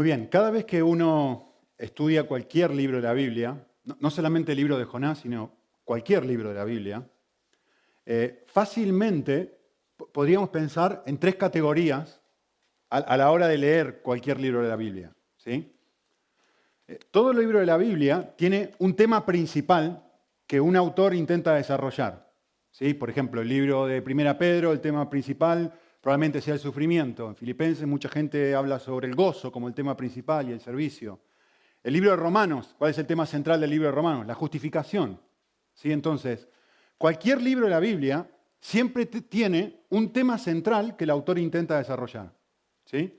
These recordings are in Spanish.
Muy bien, cada vez que uno estudia cualquier libro de la Biblia, no solamente el libro de Jonás, sino cualquier libro de la Biblia, eh, fácilmente podríamos pensar en tres categorías a, la hora de leer cualquier libro de la Biblia. ¿sí? Eh, todo el libro de la Biblia tiene un tema principal que un autor intenta desarrollar. ¿sí? Por ejemplo, el libro de Primera Pedro, el tema principal probablemente sea el sufrimiento. En Filipenses mucha gente habla sobre el gozo como el tema principal y el servicio. El libro de Romanos, ¿cuál es el tema central del libro de Romanos? La justificación. ¿Sí? Entonces, cualquier libro de la Biblia siempre tiene un tema central que el autor intenta desarrollar. ¿Sí?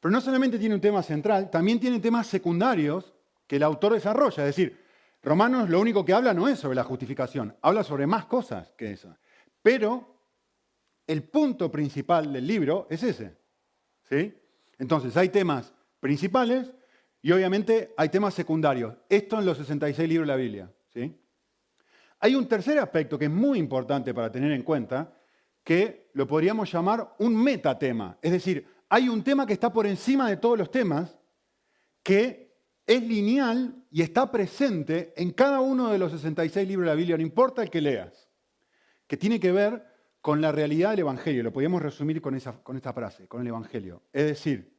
Pero no solamente tiene un tema central, también tiene temas secundarios que el autor desarrolla. Es decir, Romanos lo único que habla no es sobre la justificación, habla sobre más cosas que eso. Pero el punto principal del libro es ese. ¿sí? Entonces, hay temas principales y obviamente hay temas secundarios. Esto en los 66 libros de la Biblia. ¿sí? Hay un tercer aspecto que es muy importante para tener en cuenta, que lo podríamos llamar un metatema. Es decir, hay un tema que está por encima de todos los temas, que es lineal y está presente en cada uno de los 66 libros de la Biblia, no importa el que leas, que tiene que ver con la realidad del Evangelio. Lo podríamos resumir con, esa, con esta frase, con el Evangelio. Es decir,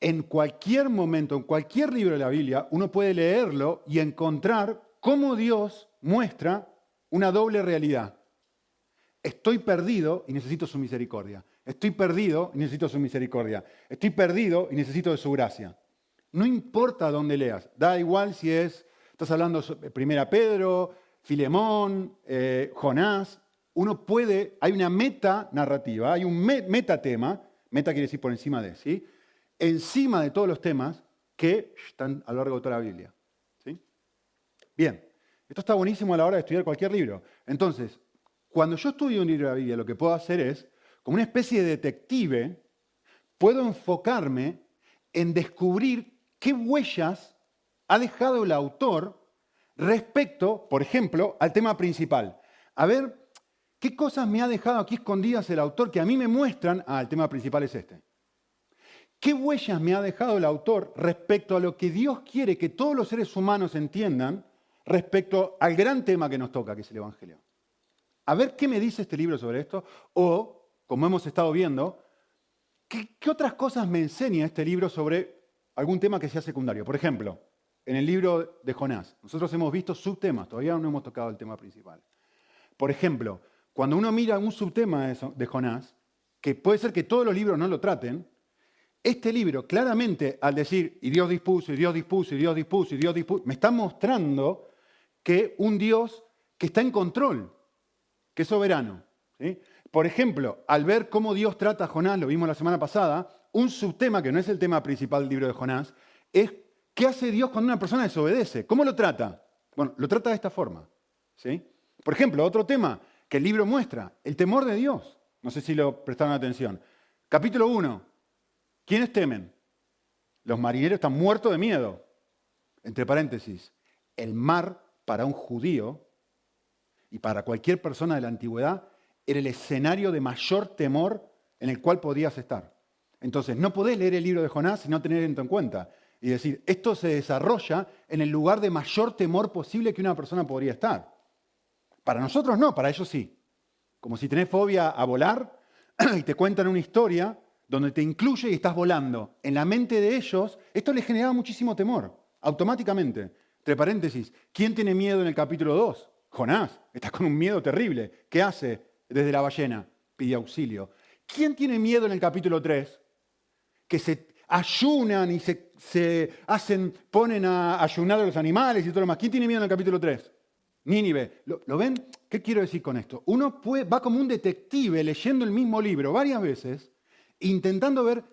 en cualquier momento, en cualquier libro de la Biblia, uno puede leerlo y encontrar cómo Dios muestra una doble realidad. Estoy perdido y necesito su misericordia. Estoy perdido y necesito su misericordia. Estoy perdido y necesito de su gracia. No importa dónde leas, da igual si es, estás hablando de Primera Pedro, Filemón, eh, Jonás, uno puede, hay una meta narrativa, hay un metatema, meta quiere decir por encima de, ¿sí? Encima de todos los temas que están a lo largo de toda la Biblia. ¿sí? Bien, esto está buenísimo a la hora de estudiar cualquier libro. Entonces, cuando yo estudio un libro de la Biblia, lo que puedo hacer es, como una especie de detective, puedo enfocarme en descubrir qué huellas ha dejado el autor respecto, por ejemplo, al tema principal. A ver ¿Qué cosas me ha dejado aquí escondidas el autor que a mí me muestran? Ah, el tema principal es este. ¿Qué huellas me ha dejado el autor respecto a lo que Dios quiere que todos los seres humanos entiendan respecto al gran tema que nos toca, que es el Evangelio? A ver qué me dice este libro sobre esto, o, como hemos estado viendo, ¿qué, qué otras cosas me enseña este libro sobre algún tema que sea secundario? Por ejemplo, en el libro de Jonás, nosotros hemos visto subtemas, todavía no hemos tocado el tema principal. Por ejemplo, cuando uno mira un subtema de Jonás, que puede ser que todos los libros no lo traten, este libro claramente al decir, y Dios dispuso, y Dios dispuso, y Dios dispuso, y Dios dispuso, me está mostrando que un Dios que está en control, que es soberano. Por ejemplo, al ver cómo Dios trata a Jonás, lo vimos la semana pasada, un subtema que no es el tema principal del libro de Jonás, es qué hace Dios cuando una persona desobedece. ¿Cómo lo trata? Bueno, lo trata de esta forma. ¿sí? Por ejemplo, otro tema que el libro muestra, el temor de Dios. No sé si lo prestaron atención. Capítulo 1. ¿Quiénes temen? Los marineros están muertos de miedo. Entre paréntesis, el mar para un judío y para cualquier persona de la antigüedad era el escenario de mayor temor en el cual podías estar. Entonces, no podés leer el libro de Jonás sin no tener esto en cuenta. Y decir, esto se desarrolla en el lugar de mayor temor posible que una persona podría estar. Para nosotros no, para ellos sí. Como si tenés fobia a volar y te cuentan una historia donde te incluye y estás volando. En la mente de ellos, esto les generaba muchísimo temor, automáticamente. Entre paréntesis, ¿quién tiene miedo en el capítulo 2? Jonás, está con un miedo terrible. ¿Qué hace desde la ballena? Pide auxilio. ¿Quién tiene miedo en el capítulo 3? Que se ayunan y se, hacen, ponen a ayunar a los animales y todo lo demás. ¿Quién tiene miedo en el capítulo 3? Nínive. ¿Lo, ven? ¿Qué quiero decir con esto? Uno va como un detective leyendo el mismo libro varias veces, intentando ver,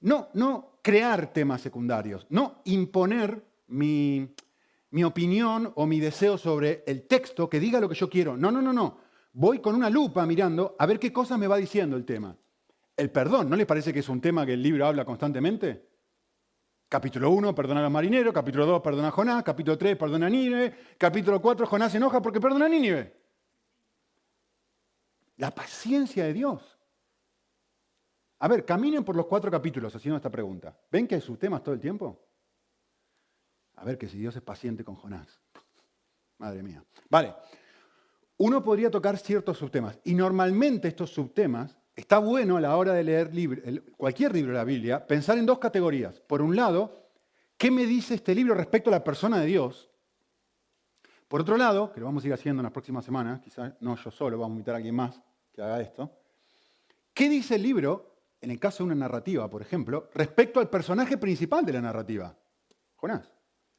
no, no crear temas secundarios, no imponer mi, mi opinión o mi deseo sobre el texto que diga lo que yo quiero. No, no, no, no. Voy con una lupa mirando a ver qué cosas me va diciendo el tema. El perdón, ¿no les parece que es un tema que el libro habla constantemente? Capítulo 1, perdona a los marineros. Capítulo 2, perdona a Jonás. Capítulo 3, perdona a Nínive. Capítulo 4, Jonás se enoja porque perdona a Nínive. La paciencia de Dios. A ver, caminen por los cuatro capítulos haciendo esta pregunta. ¿Ven que hay subtemas todo el tiempo? A ver, que si Dios es paciente con Jonás. Madre mía. Vale. Uno podría tocar ciertos subtemas. Y normalmente estos subtemas, está bueno a la hora de leer cualquier libro de la Biblia, pensar en dos categorías. Por un lado, ¿qué me dice este libro respecto a la persona de Dios? Por otro lado, que lo vamos a ir haciendo en las próximas semanas, quizás no yo solo, vamos a invitar a alguien más que haga esto. ¿Qué dice el libro, en el caso de una narrativa, por ejemplo, respecto al personaje principal de la narrativa? Jonás.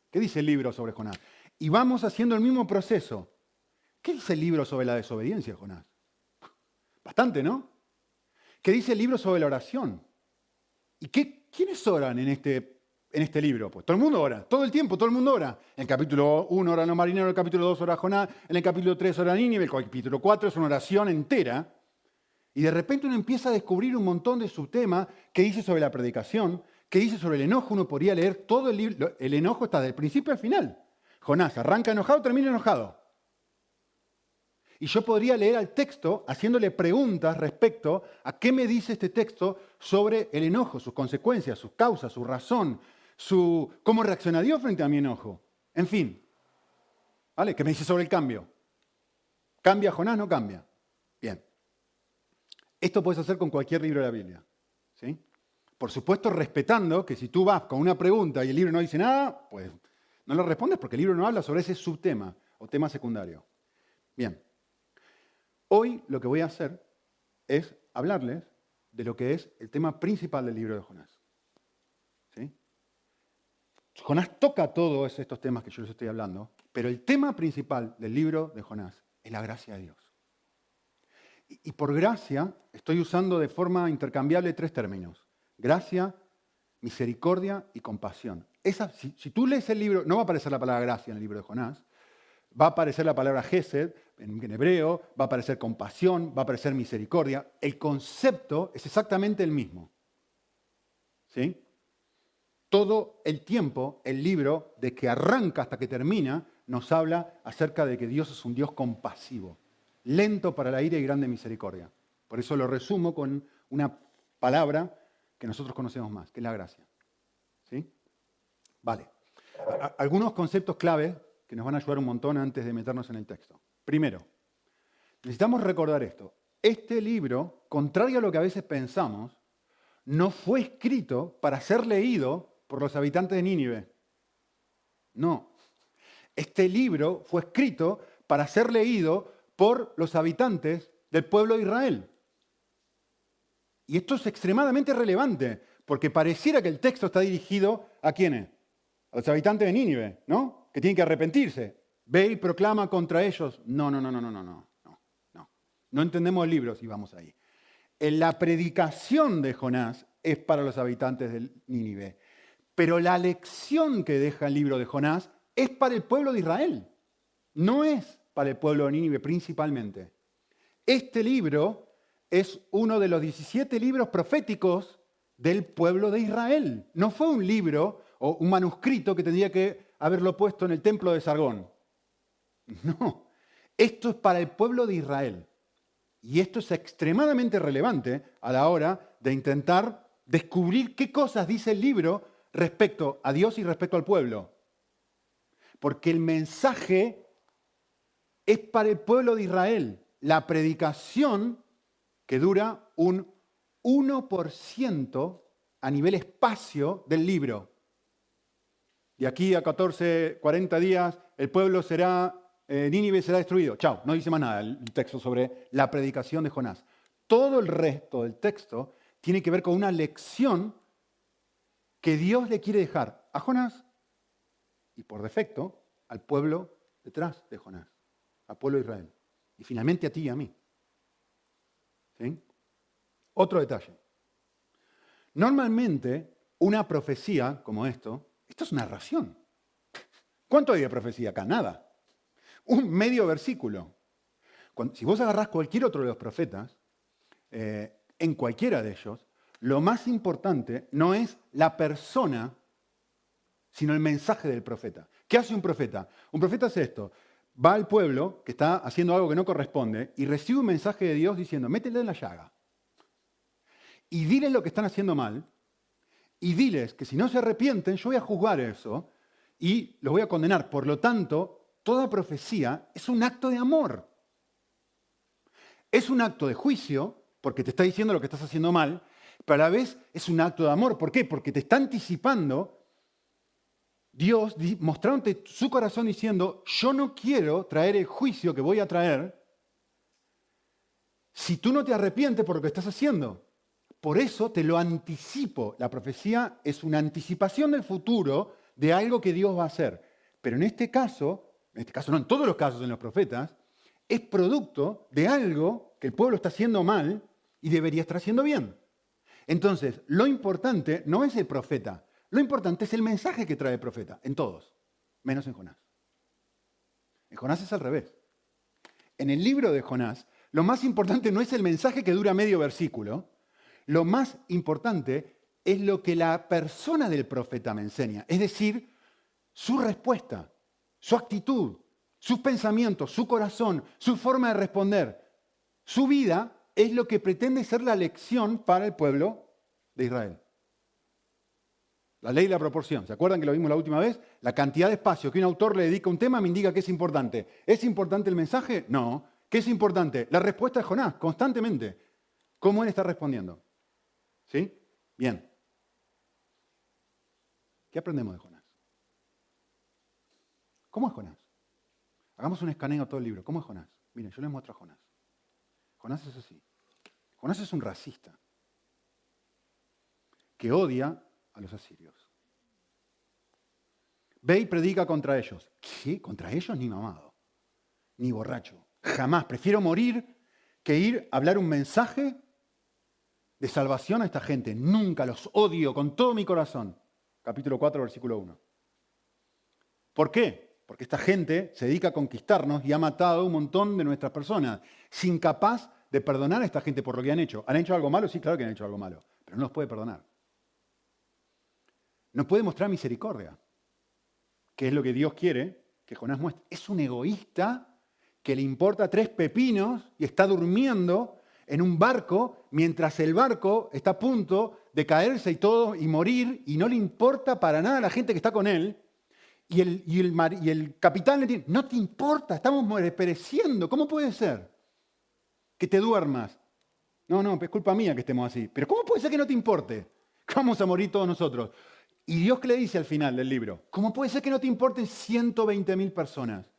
¿Qué dice el libro sobre Jonás? Y vamos haciendo el mismo proceso. ¿Qué dice el libro sobre la desobediencia, Jonás? Bastante, ¿no? ¿Qué dice el libro sobre la oración? ¿Y qué, quiénes oran en este en este libro? Pues todo el mundo ora, todo el tiempo, todo el mundo ora. En el capítulo 1 ora los marineros, en el capítulo 2 ora Jonás, en el capítulo 3 ora Nínive, el capítulo 4 es una oración entera. Y de repente uno empieza a descubrir un montón de subtemas que dice sobre la predicación, que dice sobre el enojo. Uno podría leer todo el libro, el enojo está del principio al final. Jonás arranca enojado, termina enojado. Y yo podría leer al texto haciéndole preguntas respecto a qué me dice este texto sobre el enojo, sus consecuencias, sus causas, su razón, su, cómo reacciona Dios frente a mi enojo. En fin, ¿vale? ¿Qué me dice sobre el cambio? ¿Cambia Jonás? ¿No cambia? Bien. Esto puedes hacer con cualquier libro de la Biblia. ¿sí? Por supuesto, respetando que si tú vas con una pregunta y el libro no dice nada, pues no lo respondes porque el libro no habla sobre ese subtema o tema secundario. Bien. Hoy lo que voy a hacer es hablarles de lo que es el tema principal del libro de Jonás. Jonás toca todos estos temas que yo les estoy hablando, pero el tema principal del libro de Jonás es la gracia de Dios. Y, por gracia estoy usando de forma intercambiable tres términos. Gracia, misericordia y compasión. si, tú lees el libro, no va a aparecer la palabra gracia en el libro de Jonás, va a aparecer la palabra gesed en, hebreo, va a aparecer compasión, va a aparecer misericordia. El concepto es exactamente el mismo. ¿Sí? todo el tiempo el libro, de que arranca hasta que termina, nos habla acerca de que Dios es un Dios compasivo, lento para la ira y grande misericordia. Por eso lo resumo con una palabra que nosotros conocemos más, que es la gracia. ¿Sí? Vale. Algunos conceptos clave que nos van a ayudar un montón antes de meternos en el texto. Primero, necesitamos recordar esto. Este libro, contrario a lo que a veces pensamos, no fue escrito para ser leído por los habitantes de Nínive. No. Este libro fue escrito para ser leído por los habitantes del pueblo de Israel. Y esto es extremadamente relevante, porque pareciera que el texto está dirigido a quiénes? A los habitantes de Nínive, ¿no? Que tienen que arrepentirse. Ve y proclama contra ellos. No, no, no, no, no, no, no, no. No entendemos el libro si vamos ahí. La predicación de Jonás es para los habitantes de Nínive. Pero la lección que deja el libro de Jonás es para el pueblo de Israel, no es para el pueblo de Nínive principalmente. Este libro es uno de los 17 libros proféticos del pueblo de Israel. No fue un libro o un manuscrito que tendría que haberlo puesto en el templo de Sargón. No, esto es para el pueblo de Israel. Y esto es extremadamente relevante a la hora de intentar descubrir qué cosas dice el libro respecto a Dios y respecto al pueblo. Porque el mensaje es para el pueblo de Israel. La predicación que dura un 1% a nivel espacio del libro. De aquí a 14, 40 días, el pueblo será, eh, Nínive será destruido. Chao, no dice más nada el texto sobre la predicación de Jonás. Todo el resto del texto tiene que ver con una lección que Dios le quiere dejar a Jonás y por defecto al pueblo detrás de Jonás, al pueblo de Israel. Y finalmente a ti y a mí. Otro detalle. Normalmente una profecía como esto, esto es narración. ¿Cuánto hay de profecía acá? Nada. Un medio versículo. si vos agarrás cualquier otro de los profetas, eh, en cualquiera de ellos, lo más importante no es la persona, sino el mensaje del profeta. ¿Qué hace un profeta? Un profeta hace esto. Va al pueblo que está haciendo algo que no corresponde y recibe un mensaje de Dios diciendo, métele en la llaga. y diles lo que están haciendo mal, y diles que si no se arrepienten, yo voy a juzgar eso y los voy a condenar. Por lo tanto, toda profecía es un acto de amor. Es un acto de juicio, porque te está diciendo lo que estás haciendo mal, pero a la vez es un acto de amor. ¿Por qué? Porque te está anticipando Dios mostrándote su corazón diciendo, yo no quiero traer el juicio que voy a traer si tú no te arrepientes por lo que estás haciendo. Por eso te lo anticipo. La profecía es una anticipación del futuro de algo que Dios va a hacer. Pero en este caso, en este caso no, en todos los casos en los profetas, es producto de algo que el pueblo está haciendo mal y debería estar haciendo bien. Entonces, lo importante no es el profeta, lo importante es el mensaje que trae el profeta, en todos, menos en Jonás. En Jonás es al revés. En el libro de Jonás, lo más importante no es el mensaje que dura medio versículo, lo más importante es lo que la persona del profeta me enseña, es decir, su respuesta, su actitud, sus pensamientos, su corazón, su forma de responder, su vida es lo que pretende ser la lección para el pueblo de Israel. La ley de la proporción. ¿Se acuerdan que lo vimos la última vez? La cantidad de espacio que un autor le dedica a un tema me indica que es importante. ¿Es importante el mensaje? No. ¿Qué es importante? La respuesta de Jonás, constantemente. ¿Cómo él está respondiendo? ¿Sí? Bien. ¿Qué aprendemos de Jonás? ¿Cómo es Jonás? Hagamos un escaneo a todo el libro. ¿Cómo es Jonás? Miren, yo les muestro a Jonás. Jonás es así. Jonás es un racista que odia a los asirios. Ve y predica contra ellos. ¿Qué? ¿Contra ellos? Ni mamado, ni borracho. Jamás. Prefiero morir que ir a hablar un mensaje de salvación a esta gente. Nunca los odio con todo mi corazón. Capítulo 4, versículo 1. ¿Por qué? Porque esta gente se dedica a conquistarnos y ha matado un montón de nuestras personas, sin capaz de perdonar a esta gente por lo que han hecho. ¿Han hecho algo malo? Sí, claro que han hecho algo malo, pero no los puede perdonar no puede mostrar misericordia, que es lo que Dios quiere que Jonás muestre. Es un egoísta que le importa tres pepinos y está durmiendo en un barco mientras el barco está a punto de caerse y todo y morir y no le importa para nada la gente que está con él. Y el capitán le dice, no te importa, estamos pereciendo, ¿cómo puede ser que te duermas? No, no, es culpa mía que estemos así. Pero ¿cómo puede ser que no te importe? Vamos a morir todos nosotros. Y Dios que le dice al final del libro, ¿cómo puede ser que no te importen 120 mil personas?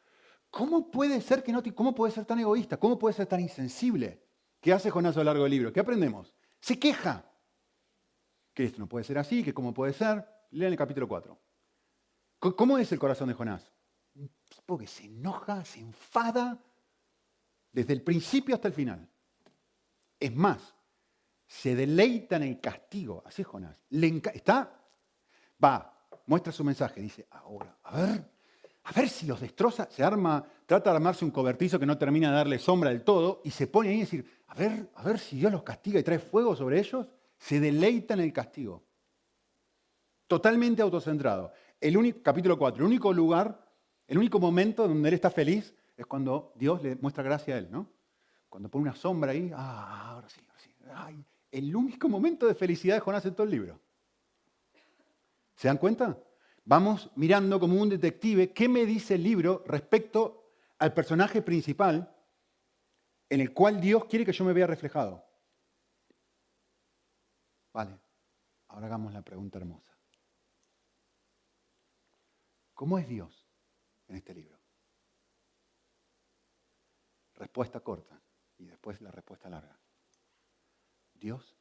¿Cómo puede ser que no te, cómo puede ser tan egoísta? ¿Cómo puede ser tan insensible? ¿Qué hace Jonás a lo largo del libro? ¿Qué aprendemos? Se queja. Que esto no puede ser así, que cómo puede ser. Lean el capítulo 4. ¿Cómo es el corazón de Jonás? Un tipo que se enoja, se enfada desde el principio hasta el final. Es más, se deleita en el castigo. Así es Jonás. Le está va, muestra su mensaje, dice, ahora, a ver, a ver si los destroza, se arma, trata de armarse un cobertizo que no termina de darle sombra del todo y se pone ahí y decir, a ver, a ver si Dios los castiga y trae fuego sobre ellos, se deleita en el castigo. Totalmente autocentrado. Capítulo 4, el único lugar, el único momento donde él está feliz es cuando Dios le muestra gracia a él, ¿no? Cuando pone una sombra ahí, ah, ahora sí, ahora sí. Ay, el único momento de felicidad de Jonás en todo el libro. ¿Se dan cuenta? Vamos mirando como un detective qué me dice el libro respecto al personaje principal en el cual Dios quiere que yo me vea reflejado. Vale, ahora hagamos la pregunta hermosa. ¿Cómo es Dios en este libro? Respuesta corta y después la respuesta larga. Dios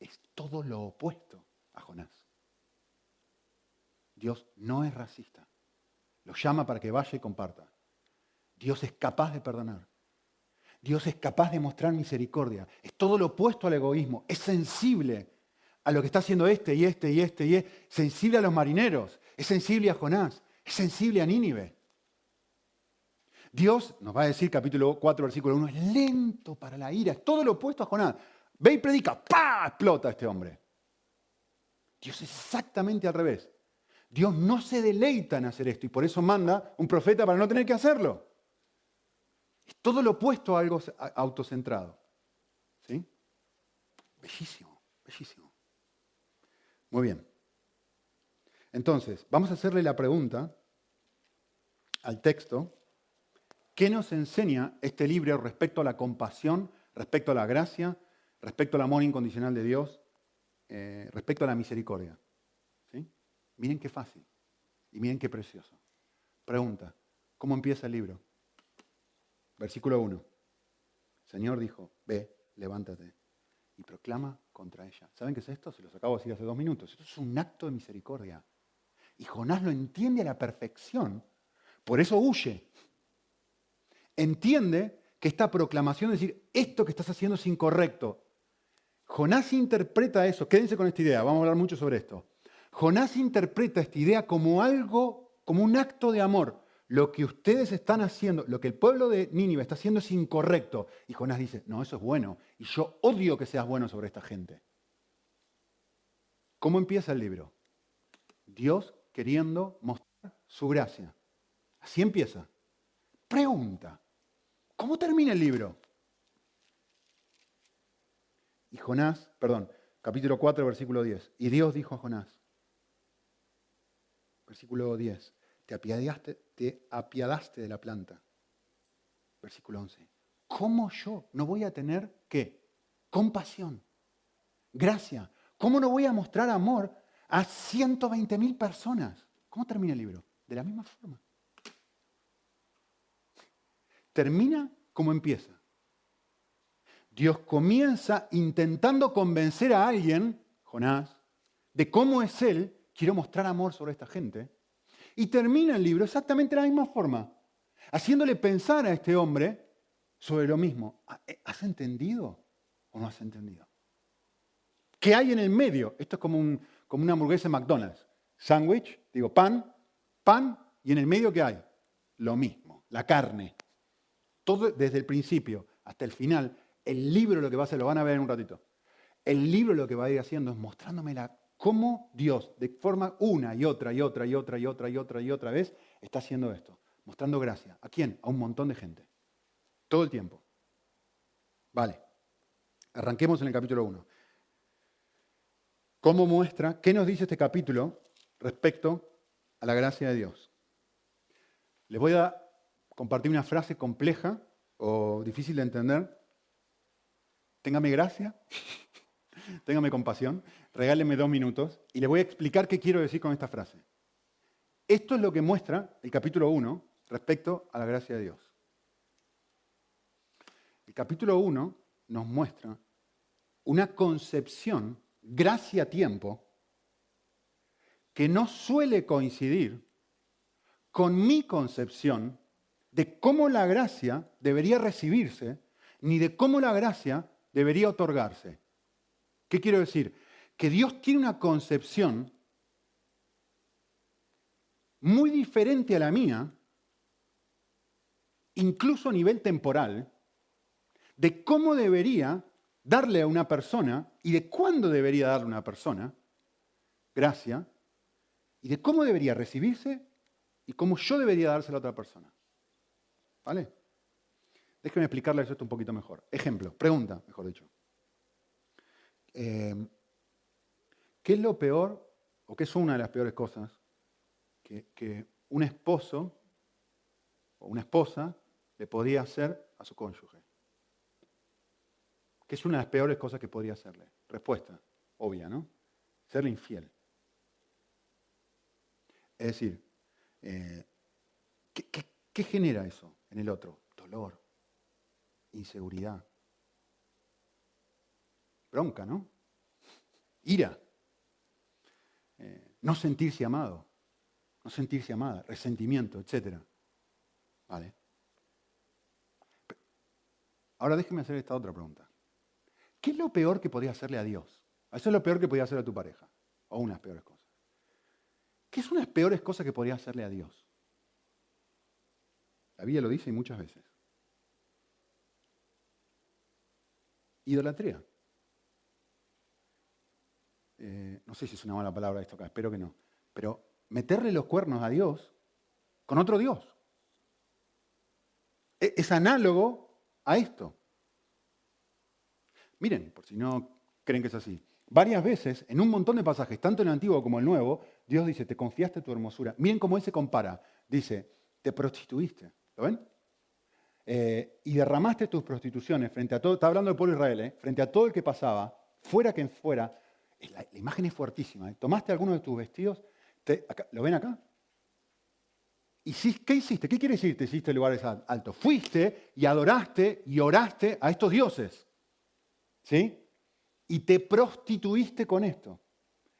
es todo lo opuesto a Jonás. Dios no es racista. Lo llama para que vaya y comparta. Dios es capaz de perdonar. Dios es capaz de mostrar misericordia. Es todo lo opuesto al egoísmo. Es sensible a lo que está haciendo este y este y este y es sensible a los marineros. Es sensible a Jonás. Es sensible a Nínive. Dios, nos va a decir capítulo 4, versículo 1, es lento para la ira. Es todo lo opuesto a Jonás. Ve y predica. ¡Pah! Explota este hombre. Dios es exactamente al revés. Dios no se deleita en hacer esto y por eso manda un profeta para no tener que hacerlo. Es todo lo opuesto a algo autocentrado. ¿Sí? Bellísimo, Bellísimo. Muy bien. Entonces, vamos a hacerle la pregunta al texto. ¿Qué nos enseña este libro respecto a la compasión, respecto a la gracia, respecto al amor incondicional de Dios, eh, respecto a la misericordia? Miren qué fácil y miren qué precioso. Pregunta, ¿cómo empieza el libro? Versículo 1. El Señor dijo, ve, levántate y proclama contra ella. ¿Saben qué es esto? Se los acabo de decir hace dos minutos. Esto es un acto de misericordia. Y Jonás lo entiende a la perfección. Por eso huye. Entiende que esta proclamación, es decir, esto que estás haciendo es incorrecto. Jonás interpreta eso. Quédense con esta idea, vamos a hablar mucho sobre esto. Jonás interpreta esta idea como algo, como un acto de amor. Lo que ustedes están haciendo, lo que el pueblo de Nínive está haciendo es incorrecto. Y Jonás dice, no, eso es bueno. Y yo odio que seas bueno sobre esta gente. ¿Cómo empieza el libro? Dios queriendo mostrar su gracia. Así empieza. Pregunta, ¿cómo termina el libro? Y Jonás, perdón, capítulo 4, versículo 10. Y Dios dijo a Jonás, versículo 10, te apiadaste, te apiadaste de la planta. Versículo 11. ¿Cómo yo no voy a tener qué? Compasión, gracia. ¿Cómo no voy a mostrar amor a 120 mil personas. ¿Cómo termina el libro? De la misma forma. Termina como empieza. Dios comienza intentando convencer a alguien, Jonás, de cómo es Él. Quiero mostrar amor sobre esta gente. Y termina el libro exactamente de la misma forma, haciéndole pensar a este hombre sobre lo mismo. ¿Has entendido o no has entendido? ¿Qué hay en el medio? Esto es como un, como una hamburguesa en McDonald's. Sándwich, digo pan, pan, y en el medio ¿qué hay? Lo mismo, la carne. Todo desde el principio hasta el final. El libro lo que va a hacer, lo van a ver en un ratito. El libro lo que va a ir haciendo es mostrándome cómo Dios, de forma una y otra y otra y otra y otra y otra y otra vez, está haciendo esto. Mostrando gracia. ¿A quién? A un montón de gente. Todo el tiempo. Vale. Arranquemos en el capítulo 1. ¿Cómo muestra? ¿Qué nos dice este capítulo respecto a la gracia de Dios? Les voy a compartir una frase compleja o difícil de entender. Téngame gracia, téngame compasión, regáleme dos minutos y les voy a explicar qué quiero decir con esta frase. Esto es lo que muestra el capítulo 1 respecto a la gracia de Dios. El capítulo 1 nos muestra una concepción gracia a tiempo que no suele coincidir con mi concepción de cómo la gracia debería recibirse, ni de cómo la gracia debería otorgarse. ¿Qué quiero decir? Que Dios tiene una concepción muy diferente a la mía, incluso a nivel temporal, de cómo debería darle a una persona y de cuándo debería darle a una persona gracia y de cómo debería recibirse y cómo yo debería dársela a otra persona. ¿Vale? Déjenme explicarles esto un poquito mejor. Ejemplo, pregunta, mejor dicho. Eh, ¿Qué es lo peor o qué es una de las peores cosas que, un esposo o una esposa le podría hacer a su cónyuge? que es una de las peores cosas que podría hacerle. Respuesta, obvia, ¿no? Serle infiel. Es decir, eh, ¿qué, genera eso en el otro? Dolor, inseguridad, bronca, ¿no? Ira, eh, no sentirse amado, no sentirse amada, resentimiento, etc. ¿Vale? Ahora déjeme hacer esta otra pregunta. ¿Qué es lo peor que podías hacerle a Dios? Eso es lo peor que podías hacer a tu pareja. O unas peores cosas. ¿Qué es unas peores cosas que podrías hacerle a Dios? La Biblia lo dice muchas veces. Idolatría. Eh, no sé si es una mala palabra esto acá, espero que no. Pero meterle los cuernos a Dios con otro Dios. E, es análogo a esto. Miren, por si no creen que es así. Varias veces, en un montón de pasajes, tanto en el Antiguo como en el Nuevo, Dios dice, te confiaste tu hermosura. Miren cómo Él se compara. Dice, te prostituiste. ¿Lo ven? Eh, y derramaste tus prostituciones frente a todo, está hablando del pueblo Israel, ¿eh? frente a todo el que pasaba, fuera quien fuera. La, imagen es fuertísima. ¿eh? Tomaste alguno de tus vestidos, ¿lo ven acá? ¿Y qué hiciste? ¿Qué quiere decir te hiciste lugares altos? Fuiste y adoraste y oraste a estos dioses. ¿Sí? Y te prostituiste con esto.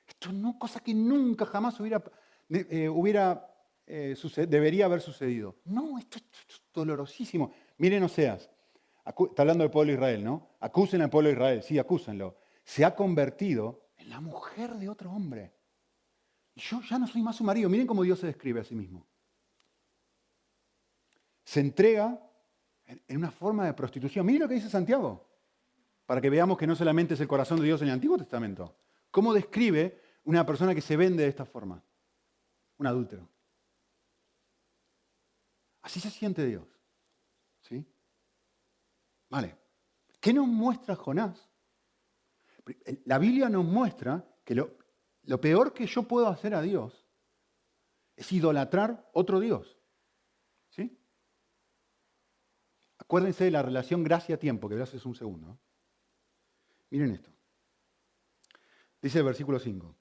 Esto no cosa que nunca jamás hubiera, eh, hubiera eh, debería haber sucedido. No, esto, es dolorosísimo. Miren Oseas, está hablando del pueblo de Israel, ¿no? Acusen al pueblo de Israel, sí, acúsenlo. Se ha convertido la mujer de otro hombre. Yo ya no soy más su marido. Miren cómo Dios se describe a sí mismo. Se entrega en una forma de prostitución. Miren lo que dice Santiago, para que veamos que no solamente es el corazón de Dios en el Antiguo Testamento. ¿Cómo describe una persona que se vende de esta forma? Un adúltero. Así se siente Dios. ¿Sí? Vale. ¿Qué nos muestra Jonás? La Biblia nos muestra que lo, peor que yo puedo hacer a Dios es idolatrar otro Dios. ¿Sí? Acuérdense de la relación gracia-tiempo, que verás es un segundo. Miren esto. Dice el versículo 5.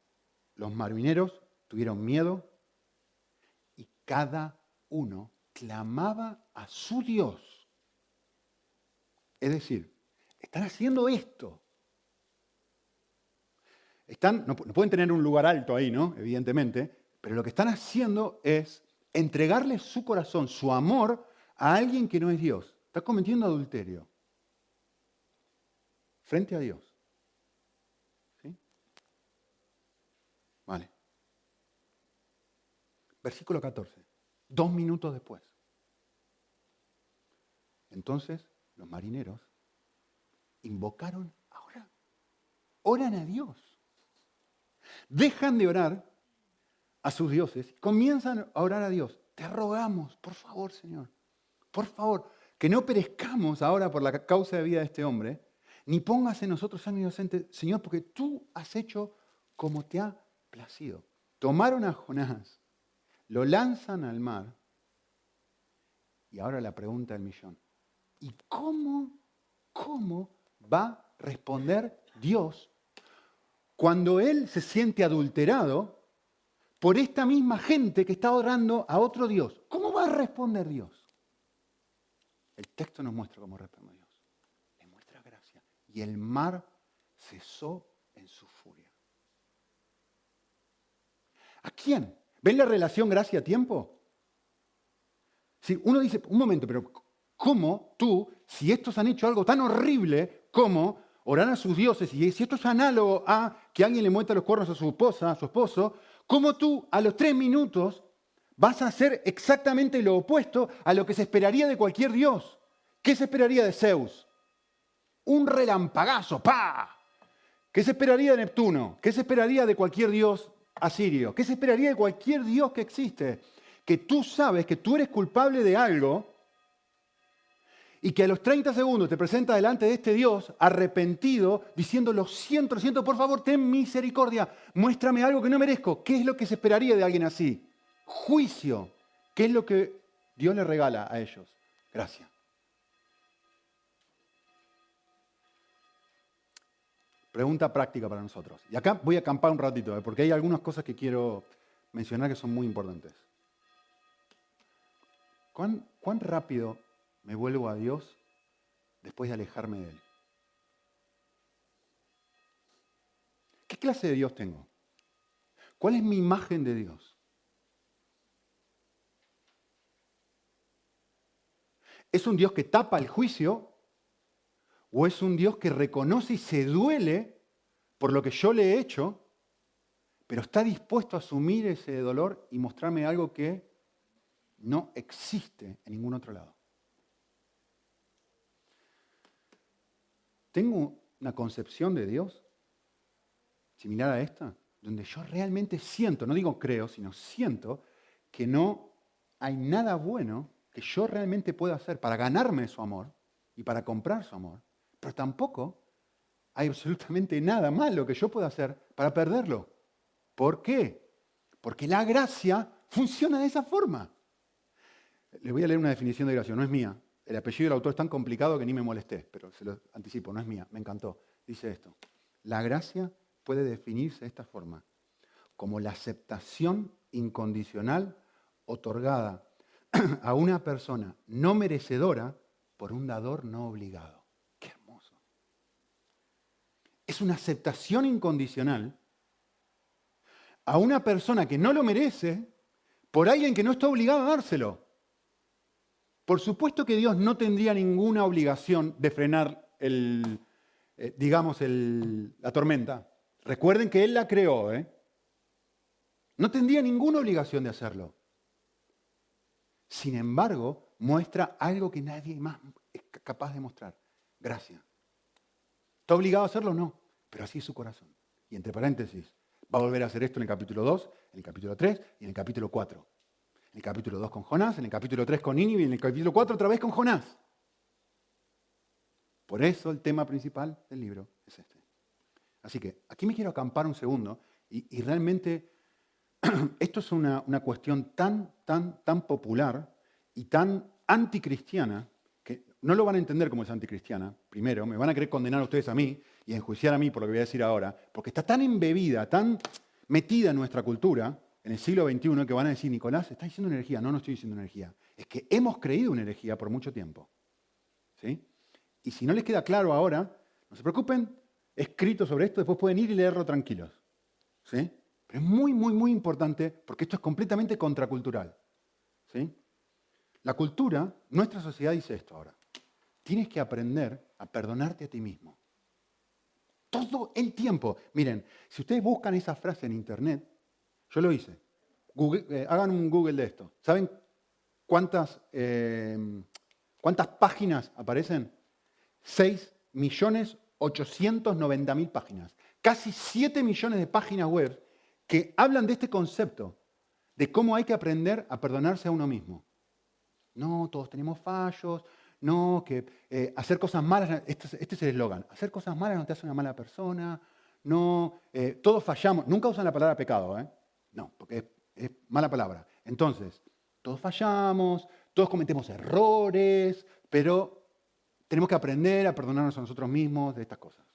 Los marineros tuvieron miedo y cada uno clamaba a su Dios. Es decir, están haciendo esto. No, pueden tener un lugar alto ahí, ¿no? Evidentemente, pero lo que están haciendo es entregarle su corazón, su amor a alguien que no es Dios. Está cometiendo adulterio frente a Dios. ¿Sí? Vale. Versículo 14. Dos minutos después. Entonces los marineros invocaron ahora. Oran a Dios. Dejan de orar a sus dioses, comienzan a orar a Dios. Te rogamos, por favor, Señor, por favor, que no perezcamos ahora por la causa de vida de este hombre, ni pongas en nosotros sangre inocente, Señor, porque tú has hecho como te ha placido. Tomaron a Jonás lo lanzan al mar. Y ahora la pregunta del millón. ¿Y cómo, cómo va a responder Dios cuando Él se siente adulterado por esta misma gente que está orando a otro Dios? ¿Cómo va a responder Dios? El texto nos muestra cómo responde Dios. Le muestra gracia. Y el mar cesó en su furia. ¿A quién? ¿Ven la relación gracia-tiempo? Si uno dice, un momento, pero ¿cómo tú, si estos han hecho algo tan horrible como orar a sus dioses, y si esto es análogo a que alguien le muestra los cuernos a su esposa, a su esposo, ¿cómo tú a los tres minutos vas a hacer exactamente lo opuesto a lo que se esperaría de cualquier dios? ¿Qué se esperaría de Zeus? Un relampagazo, ¡pa! ¿Qué se esperaría de Neptuno? ¿Qué se esperaría de cualquier dios asirio. ¿Qué se esperaría de cualquier Dios que existe? Que tú sabes que tú eres culpable de algo y que a los 30 segundos te presenta delante de este Dios arrepentido, diciendo, lo siento, lo siento, por favor, ten misericordia, muéstrame algo que no merezco. ¿Qué es lo que se esperaría de alguien así? Juicio. ¿Qué es lo que Dios le regala a ellos? Gracias. Pregunta práctica para nosotros. Y acá voy a acampar un ratito, ¿eh? porque hay algunas cosas que quiero mencionar que son muy importantes. ¿Cuán, ¿Cuán rápido me vuelvo a Dios después de alejarme de Él? ¿Qué clase de Dios tengo? ¿Cuál es mi imagen de Dios? ¿Es un Dios que tapa el juicio ¿O es un Dios que reconoce y se duele por lo que yo le he hecho, pero está dispuesto a asumir ese dolor y mostrarme algo que no existe en ningún otro lado? Tengo una concepción de Dios similar a esta, donde yo realmente siento, no digo creo, sino siento que no hay nada bueno que yo realmente pueda hacer para ganarme su amor y para comprar su amor, pero tampoco hay absolutamente nada malo que yo pueda hacer para perderlo. ¿Por qué? Porque la gracia funciona de esa forma. Les voy a leer una definición de gracia, no es mía. El apellido del autor es tan complicado que ni me molesté, pero se lo anticipo, no es mía, me encantó. Dice esto, la gracia puede definirse de esta forma, como la aceptación incondicional otorgada a una persona no merecedora por un dador no obligado. Qué hermoso. Es una aceptación incondicional a una persona que no lo merece por alguien que no está obligado a dárselo. Por supuesto que Dios no tendría ninguna obligación de frenar el, eh, digamos, la tormenta. Recuerden que Él la creó, ¿eh? No tendría ninguna obligación de hacerlo. Sin embargo, muestra algo que nadie más es capaz de mostrar. Gracia. ¿Está obligado a hacerlo? No. Pero así es su corazón. Y entre paréntesis, va a volver a hacer esto en el capítulo 2, en el capítulo 3 y en el capítulo 4 en el capítulo 2 con Jonás, en el capítulo 3 con Nínive y en el capítulo 4 otra vez con Jonás. Por eso el tema principal del libro es este. Así que aquí me quiero acampar un segundo y, realmente esto es una, una, cuestión tan, tan, tan popular y tan anticristiana que no lo van a entender como es anticristiana, primero, me van a querer condenar a ustedes a mí y enjuiciar a mí por lo que voy a decir ahora, porque está tan embebida, tan metida en nuestra cultura, en el siglo XXI que van a decir, Nicolás, está diciendo energía. No, no estoy diciendo energía. Es que hemos creído en energía por mucho tiempo. ¿Sí? Y si no les queda claro ahora, no se preocupen, he escrito sobre esto, después pueden ir y leerlo tranquilos. ¿Sí? Pero es muy, muy, muy importante porque esto es completamente contracultural. ¿Sí? La cultura, nuestra sociedad dice esto ahora. Tienes que aprender a perdonarte a ti mismo. Todo el tiempo. Miren, si ustedes buscan esa frase en internet, yo lo hice. Eh, hagan un Google de esto. ¿Saben cuántas, eh, cuántas páginas aparecen? 6.890.000 páginas. Casi 7 millones de páginas web que hablan de este concepto, de cómo hay que aprender a perdonarse a uno mismo. No, todos tenemos fallos, no, que eh, hacer cosas malas, este, este es el eslogan, hacer cosas malas no te hace una mala persona, no, todos fallamos, nunca usan la palabra pecado, ¿eh? No, porque es, mala palabra. Entonces, todos fallamos, todos cometemos errores, pero tenemos que aprender a perdonarnos a nosotros mismos de estas cosas.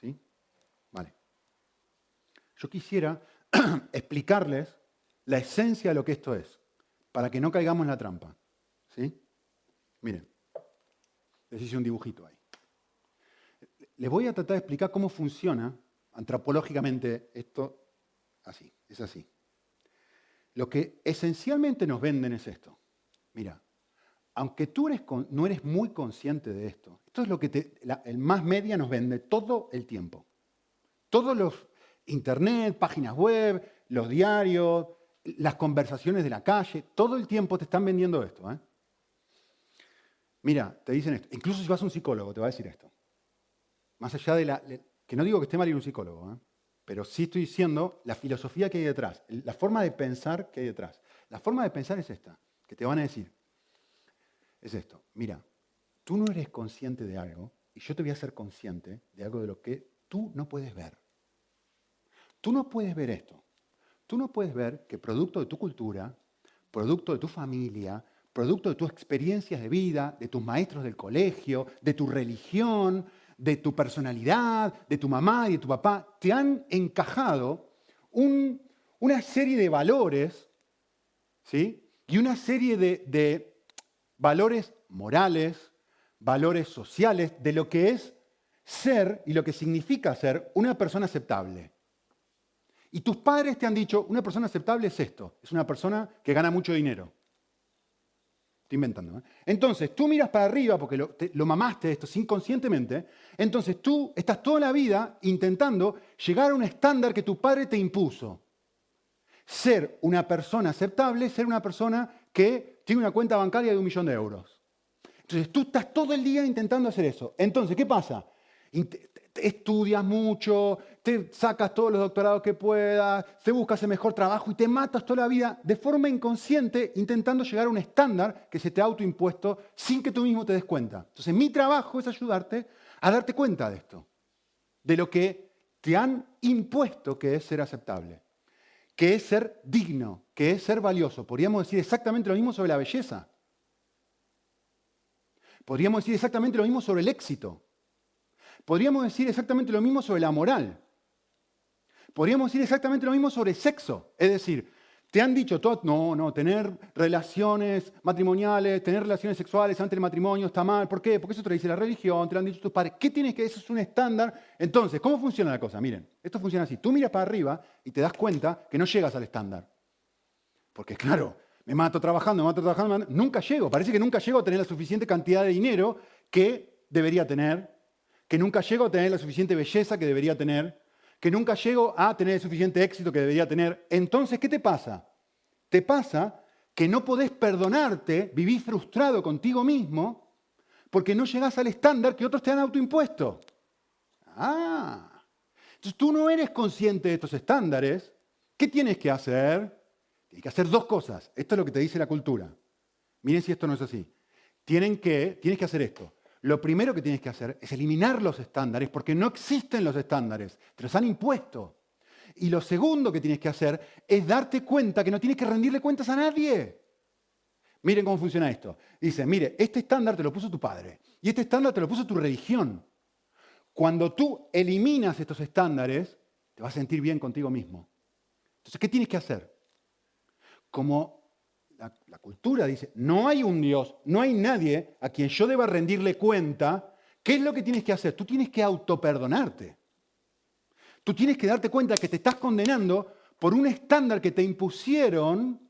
¿Sí? Vale. Yo quisiera explicarles la esencia de lo que esto es, para que no caigamos en la trampa. ¿Sí? Miren, les hice un dibujito ahí. Les voy a tratar de explicar cómo funciona antropológicamente esto así, es así. Lo que esencialmente nos venden es esto. Mira, aunque tú no eres muy consciente de esto, esto es lo que el más media nos vende todo el tiempo. Todos los internet, páginas web, los diarios, las conversaciones de la calle, todo el tiempo te están vendiendo esto. ¿eh? Mira, te dicen esto. Incluso si vas a un psicólogo, te va a decir esto. Más allá de la... Que no digo que esté mal ir un psicólogo, ¿eh? Pero sí estoy diciendo la filosofía que hay detrás, la forma de pensar que hay detrás. La forma de pensar es esta, que te van a decir, es esto, mira, tú no eres consciente de algo y yo te voy a hacer consciente de algo de lo que tú no puedes ver. Tú no puedes ver esto. Tú no puedes ver que producto de tu cultura, producto de tu familia, producto de tus experiencias de vida, de tus maestros del colegio, de tu religión, de tu personalidad, de tu mamá y de tu papá, te han encajado una serie de valores, ¿sí? Y una serie de, de valores morales, valores sociales, de lo que es ser y lo que significa ser una persona aceptable. Y tus padres te han dicho, una persona aceptable es esto, es una persona que gana mucho dinero inventando. ¿eh? Entonces, tú miras para arriba porque lo, lo mamaste esto inconscientemente. Entonces, tú estás toda la vida intentando llegar a un estándar que tu padre te impuso. Ser una persona aceptable, ser una persona que tiene una cuenta bancaria de un millón de euros. Entonces, tú estás todo el día intentando hacer eso. Entonces, ¿qué pasa? Estudias mucho, te sacas todos los doctorados que puedas, te buscas el mejor trabajo y te matas toda la vida de forma inconsciente intentando llegar a un estándar que se te ha autoimpuesto sin que tú mismo te des cuenta. Entonces mi trabajo es ayudarte a darte cuenta de esto. de lo que te han impuesto que es ser aceptable, que es ser digno, que es ser valioso. Podríamos decir exactamente lo mismo sobre la belleza. Podríamos decir exactamente lo mismo sobre el éxito. Podríamos decir exactamente lo mismo sobre la moral. Podríamos decir exactamente lo mismo sobre sexo. Es decir, te han dicho todo, no, no, tener relaciones matrimoniales, tener relaciones sexuales antes del matrimonio está mal. ¿Por qué? Porque eso te dice la religión, te lo han dicho tus padres. ¿Qué tienes que? Eso es un estándar. Entonces, ¿cómo funciona la cosa? Miren, esto funciona así. Tú miras para arriba y te das cuenta que no llegas al estándar. Porque claro, me mato trabajando, me mato trabajando, nunca llego. Parece que nunca llego a tener la suficiente cantidad de dinero que debería tener, que nunca llego a tener la suficiente belleza que debería tener, que nunca llego a tener el suficiente éxito que debería tener. Entonces, ¿qué te pasa? Te pasa que no podés perdonarte, vivís frustrado contigo mismo, porque no llegás al estándar que otros te han autoimpuesto. Ah, entonces tú no eres consciente de estos estándares. ¿Qué tienes que hacer? Tienes que hacer dos cosas. Esto es lo que te dice la cultura. Miren si esto no es así. Tienen que, tienes que hacer esto. Lo primero que tienes que hacer es eliminar los estándares, porque no existen los estándares, te los han impuesto. Y lo segundo que tienes que hacer es darte cuenta que no tienes que rendirle cuentas a nadie. Miren cómo funciona esto. Dice, mire, este estándar te lo puso tu padre y este estándar te lo puso tu religión. Cuando tú eliminas estos estándares, te vas a sentir bien contigo mismo. Entonces, ¿qué tienes que hacer? Como la, cultura dice, no hay un Dios, no hay nadie a quien yo deba rendirle cuenta. ¿Qué es lo que tienes que hacer? Tú tienes que autoperdonarte. Tú tienes que darte cuenta que te estás condenando por un estándar que te impusieron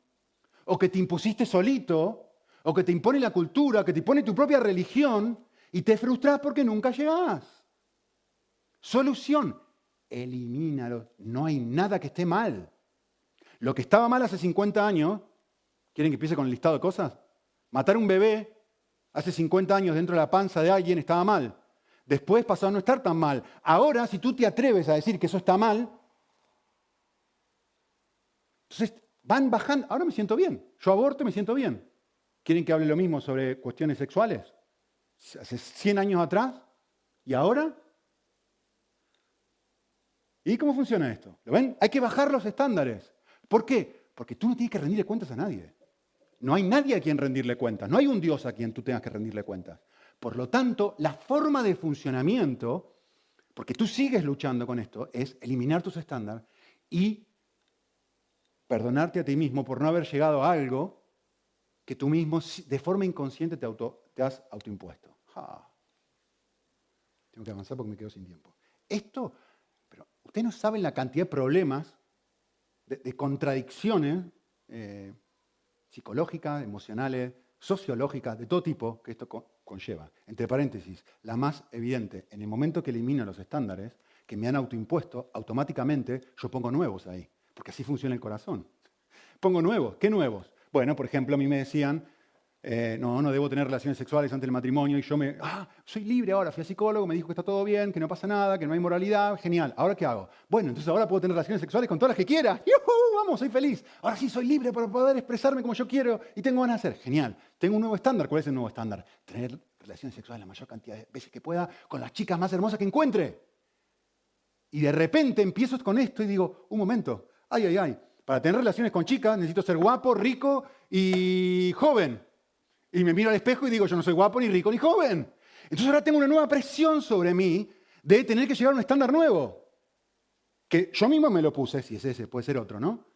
o que te impusiste solito o que te impone la cultura, que te impone tu propia religión y te frustras porque nunca llegás. Solución, elimínalo. No hay nada que esté mal. Lo que estaba mal hace 50 años ¿Quieren que empiece con el listado de cosas? Matar un bebé hace 50 años dentro de la panza de alguien estaba mal. Después pasó a no estar tan mal. Ahora, si tú te atreves a decir que eso está mal, entonces van bajando. Ahora me siento bien. Yo aborto y me siento bien. ¿Quieren que hable lo mismo sobre cuestiones sexuales? Hace 100 años atrás y ahora. ¿Y cómo funciona esto? ¿Lo ven? Hay que bajar los estándares. ¿Por qué? Porque tú no tienes que rendirle cuentas a nadie. No hay nadie a quien rendirle cuentas, no hay un Dios a quien tú tengas que rendirle cuentas. Por lo tanto, la forma de funcionamiento, porque tú sigues luchando con esto, es eliminar tus estándares y perdonarte a ti mismo por no haber llegado a algo que tú mismo de forma inconsciente te, has autoimpuesto. Tengo que avanzar porque me quedo sin tiempo. Esto, pero ustedes no saben la cantidad de problemas, de, contradicciones eh, psicológicas, emocionales, sociológicas, de todo tipo que esto conlleva. Entre paréntesis, la más evidente, en el momento que elimino los estándares que me han autoimpuesto, automáticamente yo pongo nuevos ahí, porque así funciona el corazón. Pongo nuevos, ¿qué nuevos? Bueno, por ejemplo, a mí me decían, eh, no, no debo tener relaciones sexuales antes del matrimonio y yo me, ah, soy libre ahora, fui a psicólogo, me dijo que está todo bien, que no pasa nada, que no hay moralidad, genial, ¿ahora qué hago? Bueno, entonces ahora puedo tener relaciones sexuales con todas las que quiera, ¡Yuhu! vamos, soy feliz, ahora sí soy libre para poder expresarme como yo quiero y tengo ganas de hacer, genial, tengo un nuevo estándar, ¿cuál es el nuevo estándar? Tener relaciones sexuales la mayor cantidad de veces que pueda con las chicas más hermosas que encuentre. Y de repente empiezo con esto y digo, un momento, ay, ay, ay, para tener relaciones con chicas necesito ser guapo, rico y joven. Y me miro al espejo y digo, yo no soy guapo, ni rico, ni joven. Entonces ahora tengo una nueva presión sobre mí de tener que llegar a un estándar nuevo. Que yo mismo me lo puse, si es ese, puede ser otro, ¿no?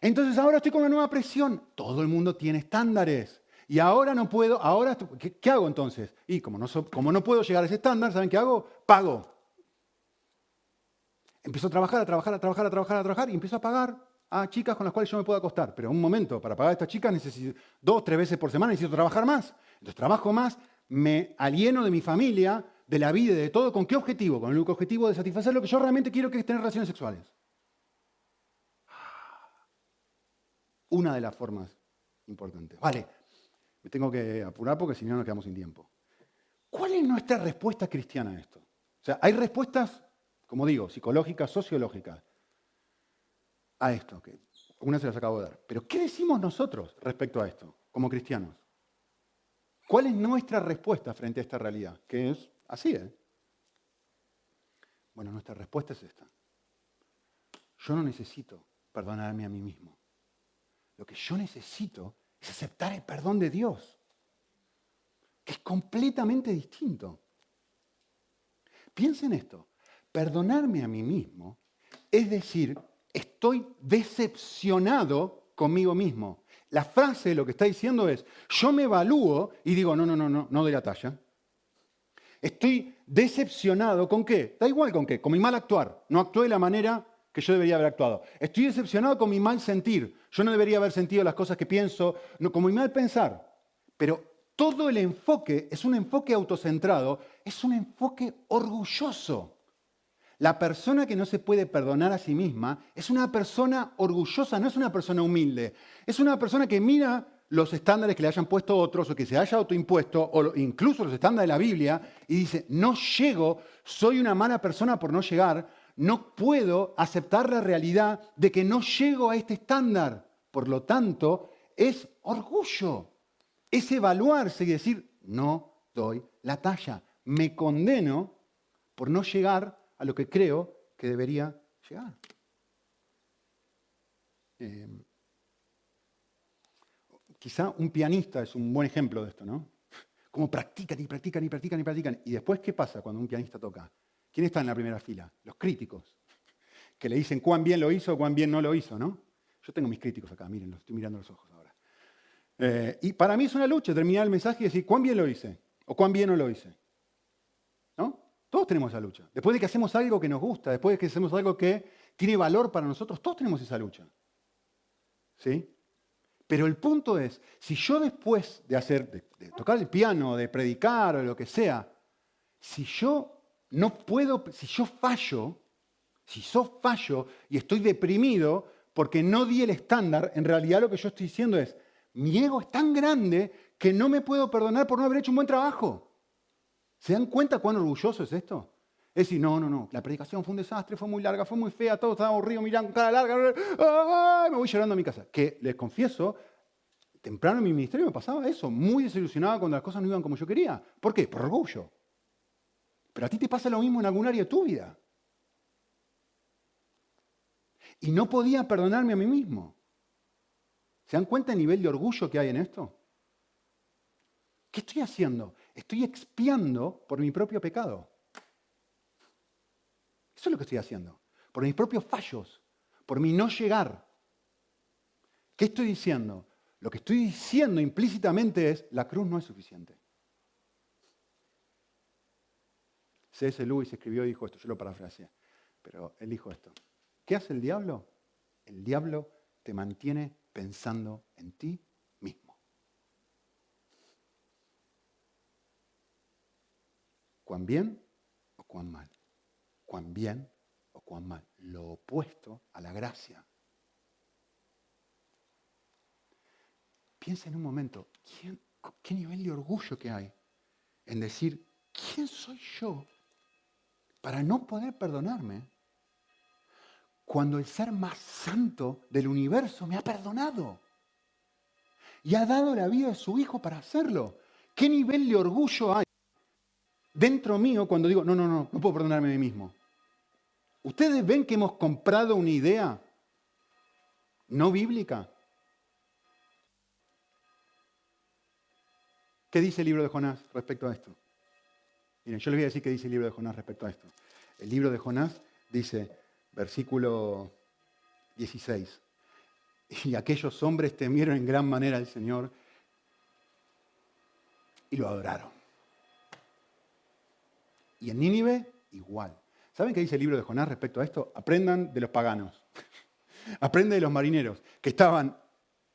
Entonces ahora estoy con una nueva presión. Todo el mundo tiene estándares. Y ahora no puedo, ahora, ¿qué, hago entonces? Y como no, como no puedo llegar a ese estándar, ¿saben qué hago? Pago. Empiezo a trabajar, a trabajar, a trabajar, a trabajar, a trabajar y empiezo a pagar a chicas con las cuales yo me puedo acostar. Pero un momento, para pagar a estas chicas necesito dos, tres veces por semana, necesito trabajar más. Entonces trabajo más, me alieno de mi familia, de la vida y de todo. ¿Con qué objetivo? Con el objetivo de satisfacer lo que yo realmente quiero, que es tener relaciones sexuales. Una de las formas importantes. Vale, me tengo que apurar porque si no nos quedamos sin tiempo. ¿Cuál es nuestra respuesta cristiana a esto? O sea, hay respuestas, como digo, psicológicas, sociológicas a esto, que una se las acabo de dar. Pero ¿qué decimos nosotros respecto a esto, como cristianos? ¿Cuál es nuestra respuesta frente a esta realidad? Que es así, ¿eh? Bueno, nuestra respuesta es esta. Yo no necesito perdonarme a mí mismo. Lo que yo necesito es aceptar el perdón de Dios, que es completamente distinto. Piensen esto, perdonarme a mí mismo es decir, estoy decepcionado conmigo mismo. La frase lo que está diciendo es, yo me evalúo y digo, no, no, no, no, no doy la talla. Estoy decepcionado con qué? Da igual con qué, con mi mal actuar. No actué de la manera que yo debería haber actuado. Estoy decepcionado con mi mal sentir. Yo no debería haber sentido las cosas que pienso, no, con mi mal pensar. Pero todo el enfoque es un enfoque autocentrado, es un enfoque orgulloso. La persona que no se puede perdonar a sí misma es una persona orgullosa, no es una persona humilde. Es una persona que mira los estándares que le hayan puesto otros o que se haya autoimpuesto, o incluso los estándares de la Biblia, y dice, no llego, soy una mala persona por no llegar, no puedo aceptar la realidad de que no llego a este estándar. Por lo tanto, es orgullo. Es evaluarse y decir, no doy la talla. Me condeno por no llegar a lo que creo que debería llegar. Eh, quizá un pianista es un buen ejemplo de esto, ¿no? Como practican y practican y practican y practican. Y después, ¿qué pasa cuando un pianista toca? ¿Quién está en la primera fila? Los críticos, que le dicen cuán bien lo hizo cuán bien no lo hizo, ¿no? Yo tengo mis críticos acá, miren, estoy mirando los ojos ahora. Eh, y para mí es una lucha terminar el mensaje y decir cuán bien lo hice o cuán bien no lo hice. Todos tenemos esa lucha. Después de que hacemos algo que nos gusta, después de que hacemos algo que tiene valor para nosotros, todos tenemos esa lucha. ¿Sí? Pero el punto es, si yo después de hacer, de tocar el piano, de predicar o lo que sea, si yo no puedo, si yo fallo, si yo fallo y estoy deprimido porque no di el estándar, en realidad lo que yo estoy diciendo es, mi ego es tan grande que no me puedo perdonar por no haber hecho un buen trabajo. ¿Se dan cuenta cuán orgulloso es esto? Es decir, no, no, no, la predicación fue un desastre, fue muy larga, fue muy fea, todo estaba aburrido, mirando cara larga, me voy llorando a mi casa. Que les confieso, temprano en mi ministerio me pasaba eso, muy desilusionado cuando las cosas no iban como yo quería. ¿Por qué? Por orgullo. Pero a ti te pasa lo mismo en algún área de tu vida. Y no podía perdonarme a mí mismo. ¿Se dan cuenta el nivel de orgullo que hay en esto? ¿Qué estoy haciendo? Estoy expiando por mi propio pecado. Eso es lo que estoy haciendo. Por mis propios fallos, por mi no llegar. ¿Qué estoy diciendo? Lo que estoy diciendo implícitamente es, la cruz no es suficiente. C.S. Lewis escribió y dijo esto, yo lo parafraseé, pero él dijo esto. ¿Qué hace el diablo? El diablo te mantiene pensando en ti mismo. ¿Cuán bien o cuán mal? ¿Cuán bien o cuán mal? Lo opuesto a la gracia. Piensa en un momento, ¿qué nivel de orgullo que hay en decir, ¿quién soy yo para no poder perdonarme cuando el ser más santo del universo me ha perdonado y ha dado la vida de su hijo para hacerlo. ¿Qué nivel de orgullo hay dentro mío cuando digo, no, no, no, no puedo perdonarme a mí mismo? ¿Ustedes ven que hemos comprado una idea no bíblica? ¿Qué dice el libro de Jonás respecto a esto? Miren, yo les voy a decir qué dice el libro de Jonás respecto a esto. El libro de Jonás dice, versículo 16, y aquellos hombres temieron en gran manera al Señor y lo adoraron. Y en Nínive, igual. ¿Saben qué dice el libro de Jonás respecto a esto? Aprendan de los paganos. Aprendan de los marineros que estaban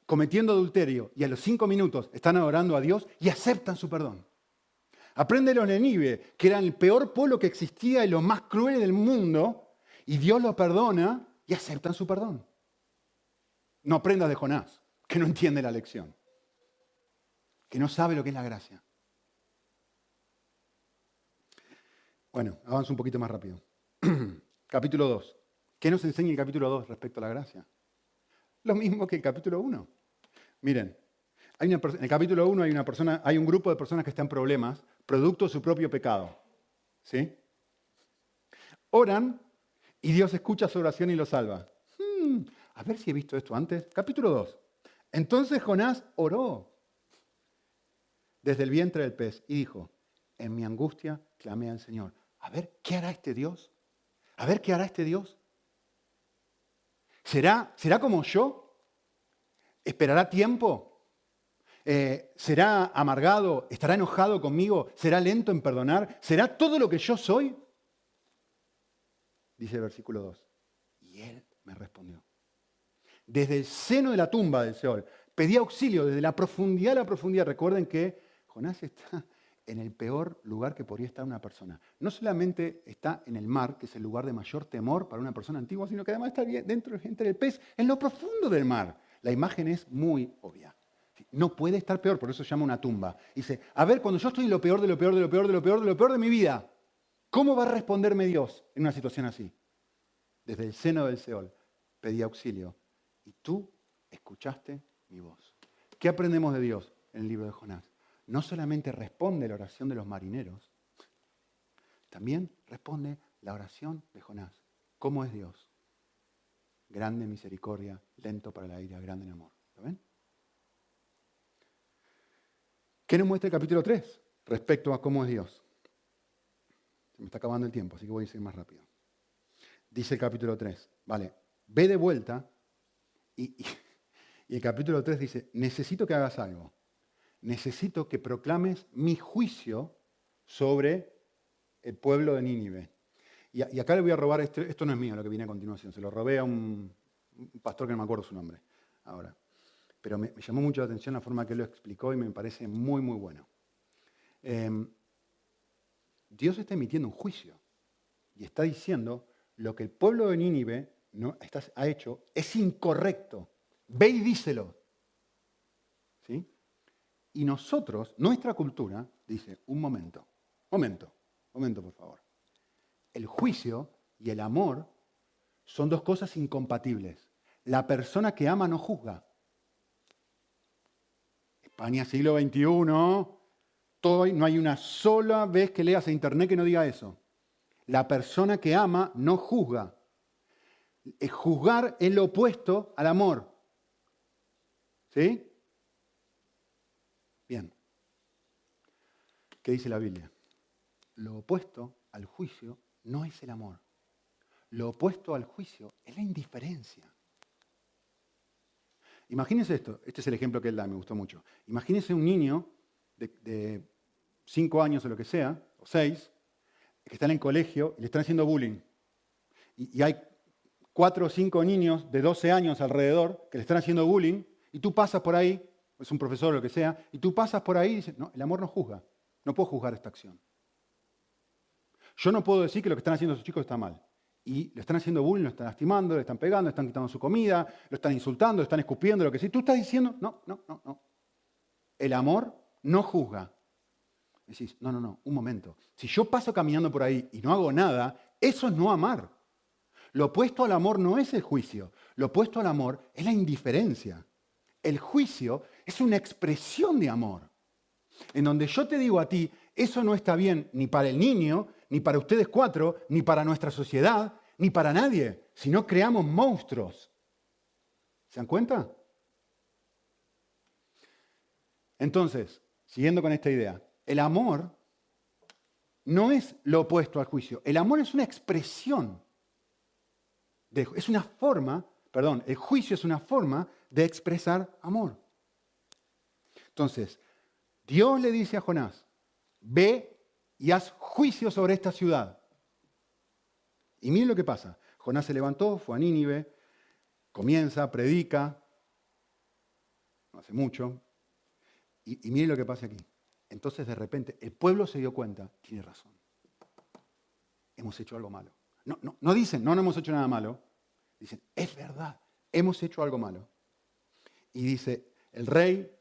cometiendo adulterio y a los cinco minutos están adorando a Dios y aceptan su perdón. Aprende los Nenive, que eran el peor pueblo que existía y los más crueles del mundo, y Dios los perdona y aceptan su perdón. No aprendas de Jonás, que no entiende la lección, que no sabe lo que es la gracia. Bueno, avanzo un poquito más rápido. capítulo 2. ¿Qué nos enseña el capítulo 2 respecto a la gracia? Lo mismo que el capítulo 1. Miren, en el capítulo 1 hay, hay un grupo de personas que están en problemas producto de su propio pecado. ¿Sí? oran y Dios escucha su oración y lo salva. Hmm, a ver si he visto esto antes. Capítulo 2. Entonces Jonás oró desde el vientre del pez y dijo, en mi angustia clamé al Señor. A ver, ¿qué hará este Dios? A ver, ¿qué hará este Dios? ¿Será, será como yo? ¿Esperará tiempo? Eh, ¿Será amargado? ¿Estará enojado conmigo? ¿Será lento en perdonar? ¿Será todo lo que yo soy? Dice el versículo 2. Y él me respondió. Desde el seno de la tumba del Seol, pedí auxilio desde la profundidad de la profundidad. Recuerden que Jonás está en el peor lugar que podría estar una persona. No solamente está en el mar, que es el lugar de mayor temor para una persona antigua, sino que además está dentro entre el pez, en lo profundo del mar. La imagen es muy obvia. No puede estar peor, por eso se llama una tumba. Dice, a ver, cuando yo estoy en lo peor, de lo peor, de lo peor, de lo peor, de lo peor de mi vida, ¿cómo va a responderme Dios en una situación así? Desde el seno del Seol pedí auxilio y tú escuchaste mi voz. ¿Qué aprendemos de Dios en el libro de Jonás? No solamente responde la oración de los marineros, también responde la oración de Jonás. ¿Cómo es Dios? Grande misericordia, lento para la ira, grande en amor. ¿Lo ven? ¿Qué nos muestra el capítulo 3 respecto a cómo es Dios? Se me está acabando el tiempo, así que voy a ir más rápido. Dice el capítulo 3, vale, ve de vuelta y, y el capítulo 3 dice, necesito que hagas algo necesito que proclames mi juicio sobre el pueblo de Nínive. Y, acá le voy a robar, esto, esto no es mío lo que viene a continuación, se lo robé a un, pastor que no me acuerdo su nombre ahora. Pero me, llamó mucho la atención la forma que lo explicó y me parece muy, muy bueno. Em, Dios está emitiendo un juicio y está diciendo lo que el pueblo de Nínive ¿no? ha hecho es incorrecto. Ve y díselo. ¿Sí? Y nosotros, nuestra cultura, dice, un momento, momento, momento por favor. El juicio y el amor son dos cosas incompatibles. La persona que ama no juzga. España siglo XXI, todo, no hay una sola vez que leas a internet que no diga eso. La persona que ama no juzga. Juzgar es lo opuesto al amor. ¿Sí? Bien. ¿Qué dice la Biblia? Lo opuesto al juicio no es el amor. Lo opuesto al juicio es la indiferencia. Imagínense esto, este es el ejemplo que él da, me gustó mucho. Imagínense un niño de, cinco años o lo que sea, o seis, que está en colegio y le están haciendo bullying. Y, y hay cuatro o cinco niños de 12 años alrededor que le están haciendo bullying, y tú pasas por ahí es un profesor o lo que sea, y tú pasas por ahí y dices, no, el amor no juzga, no puedo juzgar esta acción. Yo no puedo decir que lo que están haciendo esos chicos está mal. Y le están haciendo bullying, lo están lastimando, le están pegando, le están quitando su comida, lo están insultando, lo están escupiendo, lo que sea. Tú estás diciendo, no, no, no, no. El amor no juzga. Decís, no, no, no, un momento. Si yo paso caminando por ahí y no hago nada, eso es no amar. Lo opuesto al amor no es el juicio, lo opuesto al amor es la indiferencia. El juicio es una expresión de amor. En donde yo te digo a ti, eso no está bien ni para el niño, ni para ustedes cuatro, ni para nuestra sociedad, ni para nadie, si no creamos monstruos. ¿Se dan cuenta? Entonces, siguiendo con esta idea, el amor no es lo opuesto al juicio. El amor es una expresión, es una forma, perdón, el juicio es una forma de expresar amor. Entonces, Dios le dice a Jonás, ve y haz juicio sobre esta ciudad. Y miren lo que pasa. Jonás se levantó, fue a Nínive, comienza, predica, no hace mucho, y, y miren lo que pasa aquí. Entonces de repente el pueblo se dio cuenta, tiene razón, hemos hecho algo malo. No, no, no dicen, no, no hemos hecho nada malo, dicen, es verdad, hemos hecho algo malo. Y dice, el rey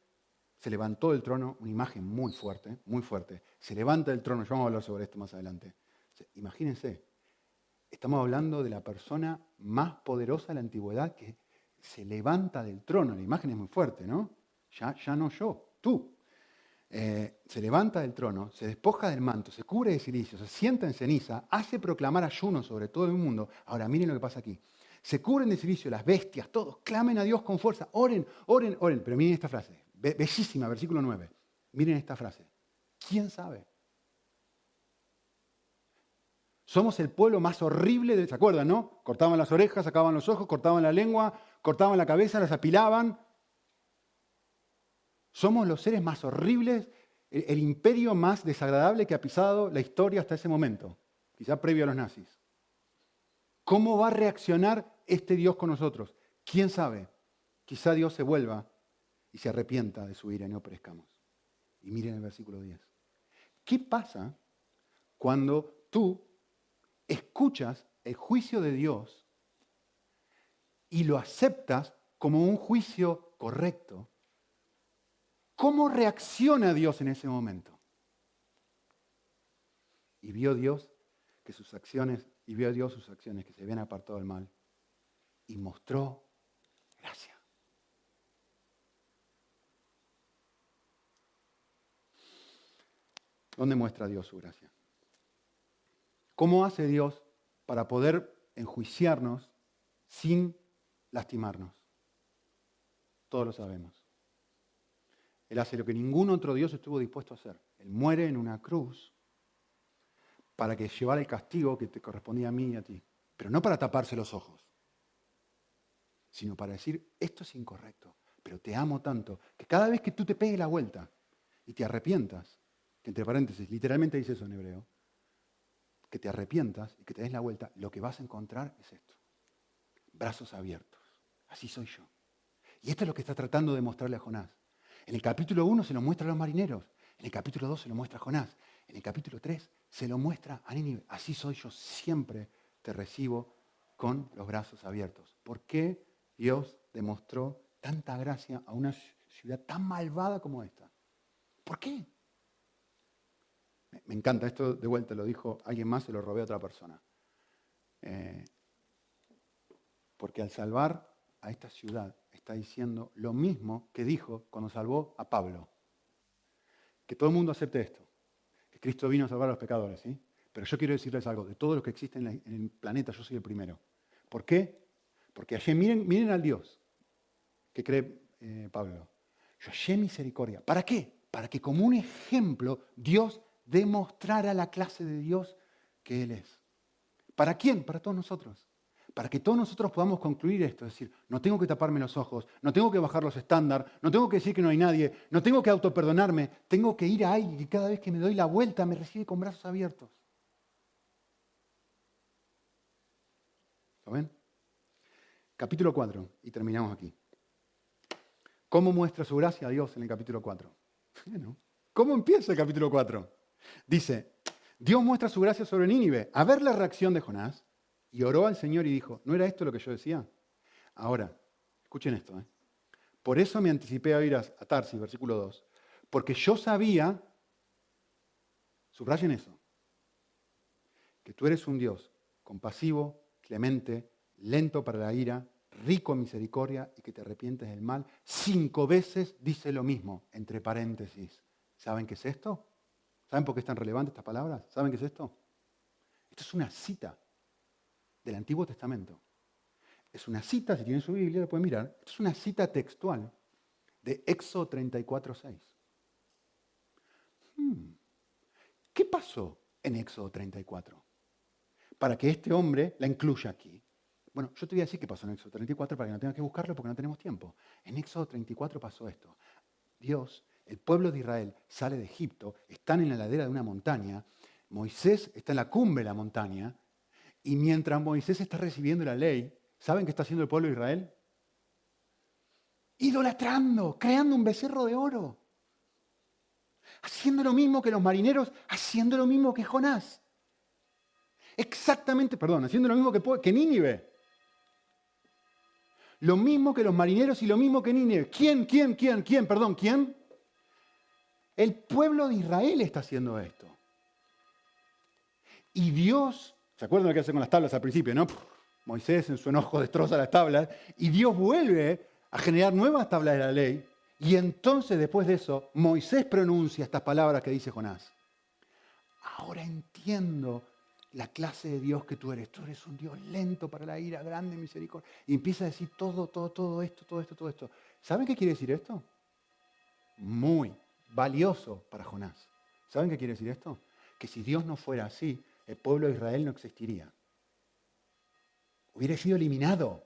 se levantó del trono, una imagen muy fuerte, muy fuerte. Se levanta del trono, ya vamos a hablar sobre esto más adelante. Imagínense, estamos hablando de la persona más poderosa de la antigüedad que se levanta del trono. La imagen es muy fuerte, ¿no? Ya, ya no yo, tú. eh, se levanta del trono, se despoja del manto, se cubre de silicio, se sienta en ceniza, hace proclamar ayuno sobre todo el mundo. Ahora, miren lo que pasa aquí. Se cubren de silicio las bestias, todos, clamen a Dios con fuerza, oren, oren, oren. Pero miren esta frase, bellísima, versículo 9. Miren esta frase. ¿Quién sabe? Somos el pueblo más horrible de... ¿Se acuerdan, no? Cortaban las orejas, sacaban los ojos, cortaban la lengua, cortaban la cabeza, las apilaban. Somos los seres más horribles, el, imperio más desagradable que ha pisado la historia hasta ese momento, quizá previo a los nazis. ¿Cómo va a reaccionar este Dios con nosotros? ¿Quién sabe? Quizá Dios se vuelva y se arrepienta de su ira y no perezcamos. Y miren el versículo 10. ¿Qué pasa cuando tú escuchas el juicio de Dios y lo aceptas como un juicio correcto, ¿cómo reacciona Dios en ese momento? Y vio Dios que sus acciones, y vio Dios sus acciones que se habían apartado del mal, y mostró gracia. ¿Dónde muestra Dios su gracia? ¿Cómo hace Dios para poder enjuiciarnos sin lastimarnos? Todos lo sabemos. Él hace lo que ningún otro Dios estuvo dispuesto a hacer. Él muere en una cruz para que llevara el castigo que te correspondía a mí y a ti. Pero no para taparse los ojos, sino para decir, esto es incorrecto, pero te amo tanto, que cada vez que tú te pegues la vuelta y te arrepientas, que entre paréntesis, literalmente dice eso en hebreo, que te arrepientas y que te des la vuelta, lo que vas a encontrar es esto. Brazos abiertos. Así soy yo. Y esto es lo que está tratando de mostrarle a Jonás. En el capítulo 1 se lo muestra a los marineros. En el capítulo 2 se lo muestra a Jonás. En el capítulo 3 se lo muestra a Nínive. Así soy yo. Siempre te recibo con los brazos abiertos. ¿Por qué Dios demostró tanta gracia a una ciudad tan malvada como esta? ¿Por qué? Me encanta, esto de vuelta lo dijo alguien más, se lo robé a otra persona. Eh, porque al salvar a esta ciudad está diciendo lo mismo que dijo cuando salvó a Pablo. Que todo el mundo acepte esto, que Cristo vino a salvar a los pecadores, ¿sí? Pero yo quiero decirles algo, de todo lo que existe en, el planeta, yo soy el primero. ¿Por qué? Porque miren, miren al Dios que cree eh, Pablo. Yo hallé misericordia. ¿Para qué? Para que como un ejemplo Dios demostrar a la clase de Dios que Él es. ¿Para quién? Para todos nosotros. Para que todos nosotros podamos concluir esto, es decir, no tengo que taparme los ojos, no tengo que bajar los estándares, no tengo que decir que no hay nadie, no tengo que autoperdonarme, tengo que ir a alguien y cada vez que me doy la vuelta me recibe con brazos abiertos. ¿Lo ven? Capítulo 4, y terminamos aquí. ¿Cómo muestra su gracia a Dios en el capítulo 4? ¿Cómo empieza el capítulo 4? Dice, Dios muestra su gracia sobre Nínive. A ver la reacción de Jonás. Y oró al Señor y dijo, ¿no era esto lo que yo decía? Ahora, escuchen esto. ¿eh? Por eso me anticipé a ir a, Tarsis, versículo 2. Porque yo sabía, subrayen eso, que tú eres un Dios compasivo, clemente, lento para la ira, rico en misericordia y que te arrepientes del mal. Cinco veces dice lo mismo, entre paréntesis. ¿Saben qué es esto? ¿Saben por qué es tan relevante estas palabras? ¿Saben qué es esto? Esto es una cita del Antiguo Testamento. Es una cita, si tienen su Biblia, lo pueden mirar. Esto es una cita textual de Éxodo 34.6. Hmm. ¿Qué pasó en Éxodo 34? Para que este hombre la incluya aquí. Bueno, yo te voy a decir qué pasó en Éxodo 34 para que no tengas que buscarlo porque no tenemos tiempo. En Éxodo 34 pasó esto. Dios el pueblo de Israel sale de Egipto, están en la ladera de una montaña, Moisés está en la cumbre de la montaña, y mientras Moisés está recibiendo la ley, ¿saben qué está haciendo el pueblo de Israel? Idolatrando, creando un becerro de oro. Haciendo lo mismo que los marineros, haciendo lo mismo que Jonás. Exactamente, perdón, haciendo lo mismo que, Nínive. Lo mismo que los marineros y lo mismo que Nínive. ¿Quién, quién, quién, quién, perdón, quién? El pueblo de Israel está haciendo esto. Y Dios, ¿se acuerdan lo que hace con las tablas al principio, no? Moisés en su enojo destroza las tablas y Dios vuelve a generar nuevas tablas de la ley Y entonces después de eso, Moisés pronuncia estas palabras que dice Jonás. Ahora entiendo la clase de Dios que tú eres. Tú eres un Dios lento para la ira, grande misericordia. Y empieza a decir todo, todo, todo esto, todo esto, todo esto. ¿Saben qué quiere decir esto? Muy valioso para Jonás. ¿Saben qué quiere decir esto? Que si Dios no fuera así, el pueblo de Israel no existiría. Hubiera sido eliminado.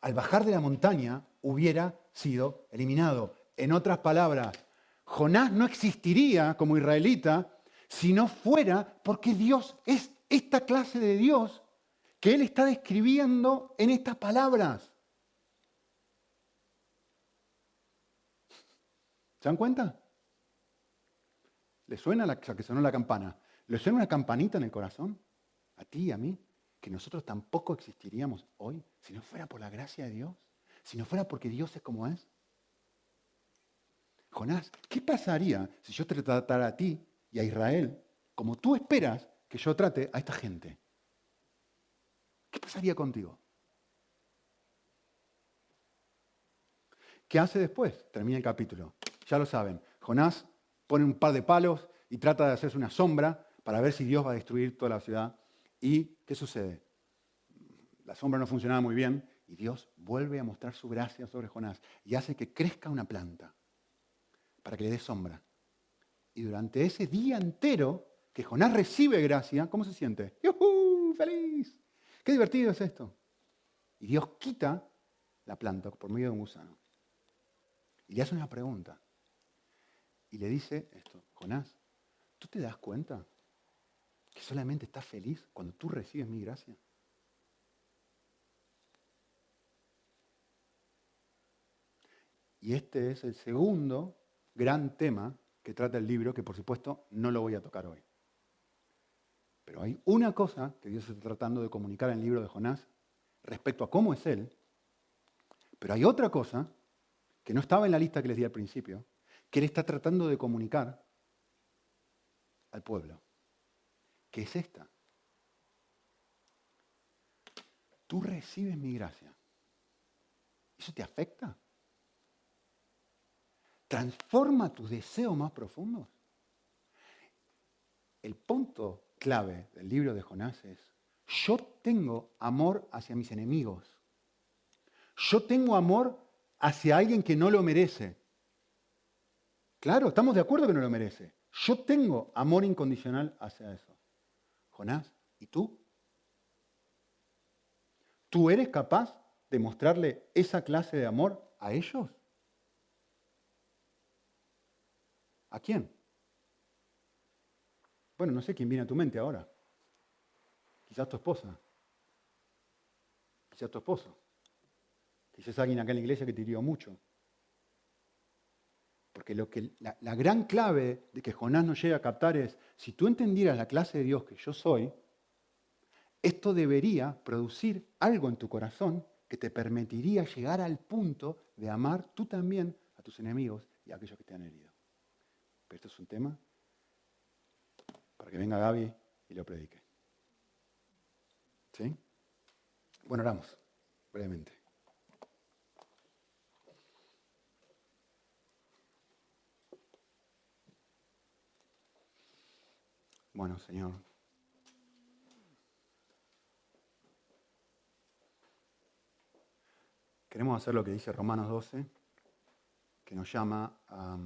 Al bajar de la montaña hubiera sido eliminado. En otras palabras, Jonás no existiría como israelita si no fuera porque Dios es esta clase de Dios que Él está describiendo en estas palabras. ¿Se dan cuenta? ¿Le suena la, que sonó la campana? ¿Le suena una campanita en el corazón? A ti y a mí, que nosotros tampoco existiríamos hoy si no fuera por la gracia de Dios, si no fuera porque Dios es como es. Jonás, ¿qué pasaría si yo te tratara a ti y a Israel como tú esperas que yo trate a esta gente. ¿Qué pasaría contigo? ¿Qué hace después? Termina el capítulo. Ya lo saben. Jonás pone un par de palos y trata de hacerse una sombra para ver si Dios va a destruir toda la ciudad. ¿Y qué sucede? La sombra no funcionaba muy bien y Dios vuelve a mostrar su gracia sobre Jonás y hace que crezca una planta para que le dé sombra. Y durante ese día entero que Jonás recibe gracia, ¿cómo se siente? ¡Yuhu! ¡Feliz! ¡Qué divertido es esto! Y Dios quita la planta por medio de un gusano. Y le hace una pregunta. Y le dice esto, Jonás, ¿tú te das cuenta que solamente estás feliz cuando tú recibes mi gracia? Y este es el segundo gran tema que trata el libro, que por supuesto no lo voy a tocar hoy. Pero hay una cosa que Dios está tratando de comunicar en el libro de Jonás respecto a cómo es Él, pero hay otra cosa que no estaba en la lista que les di al principio, que Él está tratando de comunicar al pueblo, que es esta. Tú recibes mi gracia. ¿Eso te afecta? transforma tus deseos más profundos. El punto clave del libro de Jonás es, yo tengo amor hacia mis enemigos. Yo tengo amor hacia alguien que no lo merece. Claro, estamos de acuerdo que no lo merece. Yo tengo amor incondicional hacia eso. Jonás, ¿y tú? ¿Tú eres capaz de mostrarle esa clase de amor a ellos? ¿A quién? Bueno, no sé quién viene a tu mente ahora. Quizás tu esposa. Quizás tu esposo. Quizás alguien acá en la iglesia que te hirió mucho. Porque lo que, la, gran clave de que Jonás no llegue a captar es, si tú entendieras la clase de Dios que yo soy, esto debería producir algo en tu corazón que te permitiría llegar al punto de amar tú también a tus enemigos y a aquellos que te han herido. Pero esto es un tema para que venga Gaby y lo predique. ¿Sí? Bueno, oramos brevemente. Bueno, Señor. Queremos hacer lo que dice Romanos 12, que nos llama a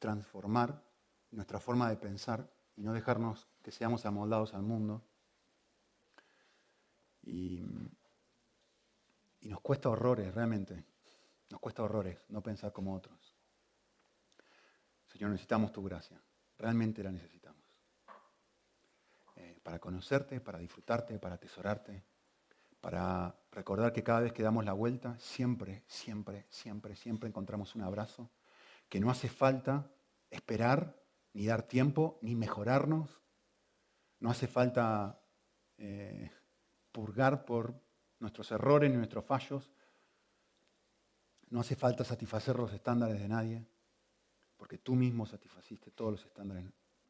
transformar nuestra forma de pensar y no dejarnos que seamos amoldados al mundo. Y, y nos cuesta horrores, realmente. Nos cuesta horrores no pensar como otros. Señor, necesitamos tu gracia. Realmente la necesitamos. Eh, para conocerte, para disfrutarte, para atesorarte, para recordar que cada vez que damos la vuelta, siempre, siempre, siempre, siempre encontramos un abrazo que no hace falta esperar, ni dar tiempo, ni mejorarnos. No hace falta eh, purgar por nuestros errores nuestros fallos. No hace falta satisfacer los estándares de nadie, porque tú mismo satisfaciste todos los estándares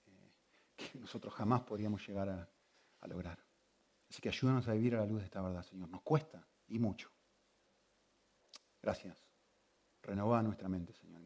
eh, que nosotros jamás podíamos llegar a, lograr. Así que ayúdanos a vivir a la luz de esta verdad, Señor. Nos cuesta y mucho. Gracias. Renová nuestra mente, Señor.